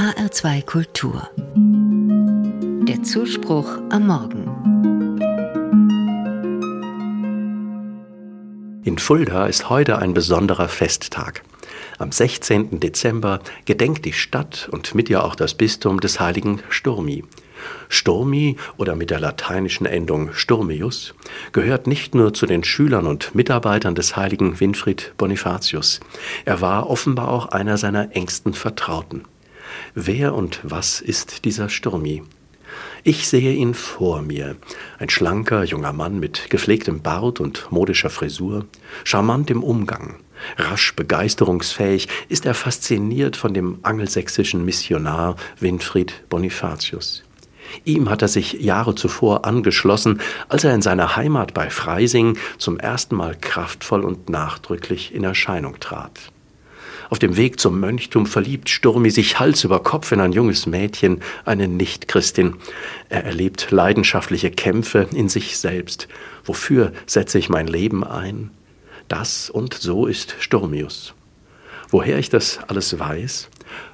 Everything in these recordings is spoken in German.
HR2 Kultur. Der Zuspruch am Morgen. In Fulda ist heute ein besonderer Festtag. Am 16. Dezember gedenkt die Stadt und mit ihr auch das Bistum des heiligen Sturmi. Sturmi oder mit der lateinischen Endung Sturmius gehört nicht nur zu den Schülern und Mitarbeitern des heiligen Winfried Bonifatius. Er war offenbar auch einer seiner engsten Vertrauten. Wer und was ist dieser Sturmi? Ich sehe ihn vor mir. Ein schlanker junger Mann mit gepflegtem Bart und modischer Frisur, charmant im Umgang. Rasch begeisterungsfähig ist er fasziniert von dem angelsächsischen Missionar Winfried Bonifatius. Ihm hat er sich Jahre zuvor angeschlossen, als er in seiner Heimat bei Freising zum ersten Mal kraftvoll und nachdrücklich in Erscheinung trat. Auf dem Weg zum Mönchtum verliebt Sturmi sich Hals über Kopf in ein junges Mädchen, eine Nichtchristin. Er erlebt leidenschaftliche Kämpfe in sich selbst. Wofür setze ich mein Leben ein? Das und so ist Sturmius. Woher ich das alles weiß?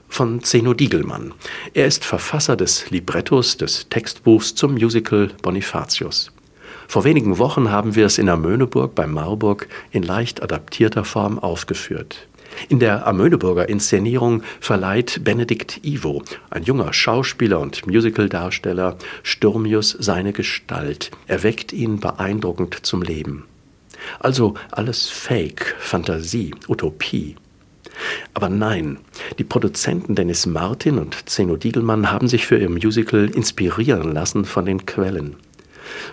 Von Zeno Diegelmann. Er ist Verfasser des Librettos des Textbuchs zum Musical Bonifatius. Vor wenigen Wochen haben wir es in Amöneburg bei Marburg in leicht adaptierter Form aufgeführt. In der Amöneburger Inszenierung verleiht Benedikt Ivo, ein junger Schauspieler und Musicaldarsteller, Sturmius seine Gestalt. Er weckt ihn beeindruckend zum Leben. Also alles Fake, Fantasie, Utopie. Aber nein, die Produzenten Dennis Martin und Zeno Diegelmann haben sich für ihr Musical inspirieren lassen von den Quellen.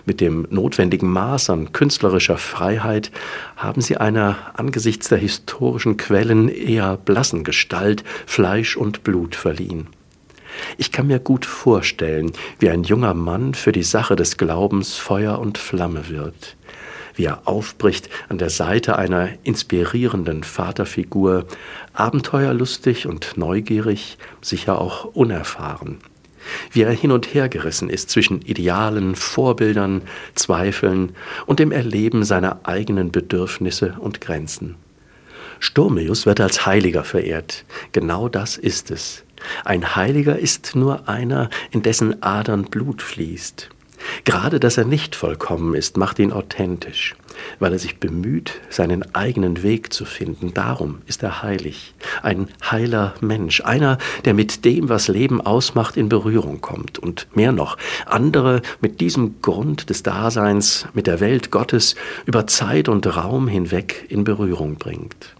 Mit dem notwendigen Maß an künstlerischer Freiheit haben sie einer angesichts der historischen Quellen eher blassen Gestalt Fleisch und Blut verliehen. Ich kann mir gut vorstellen, wie ein junger Mann für die Sache des Glaubens Feuer und Flamme wird, wie er aufbricht an der Seite einer inspirierenden Vaterfigur, abenteuerlustig und neugierig, sicher auch unerfahren wie er hin und her gerissen ist zwischen Idealen, Vorbildern, Zweifeln und dem Erleben seiner eigenen Bedürfnisse und Grenzen. Sturmius wird als Heiliger verehrt. Genau das ist es. Ein Heiliger ist nur einer, in dessen Adern Blut fließt. Gerade dass er nicht vollkommen ist, macht ihn authentisch, weil er sich bemüht, seinen eigenen Weg zu finden. Darum ist er heilig, ein heiler Mensch, einer, der mit dem, was Leben ausmacht, in Berührung kommt und mehr noch, andere mit diesem Grund des Daseins, mit der Welt Gottes über Zeit und Raum hinweg in Berührung bringt.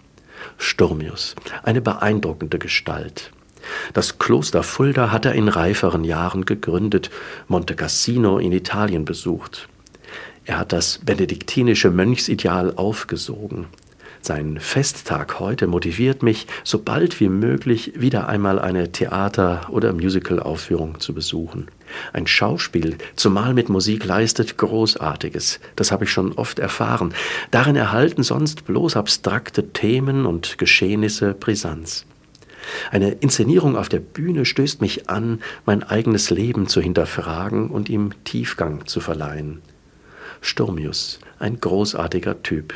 Sturmius, eine beeindruckende Gestalt, das Kloster Fulda hat er in reiferen Jahren gegründet, Monte Cassino in Italien besucht. Er hat das benediktinische Mönchsideal aufgesogen. Sein Festtag heute motiviert mich, so bald wie möglich wieder einmal eine Theater- oder Musicalaufführung zu besuchen. Ein Schauspiel, zumal mit Musik leistet, Großartiges. Das habe ich schon oft erfahren. Darin erhalten sonst bloß abstrakte Themen und Geschehnisse Brisanz. Eine Inszenierung auf der Bühne stößt mich an, mein eigenes Leben zu hinterfragen und ihm Tiefgang zu verleihen. Sturmius, ein großartiger Typ.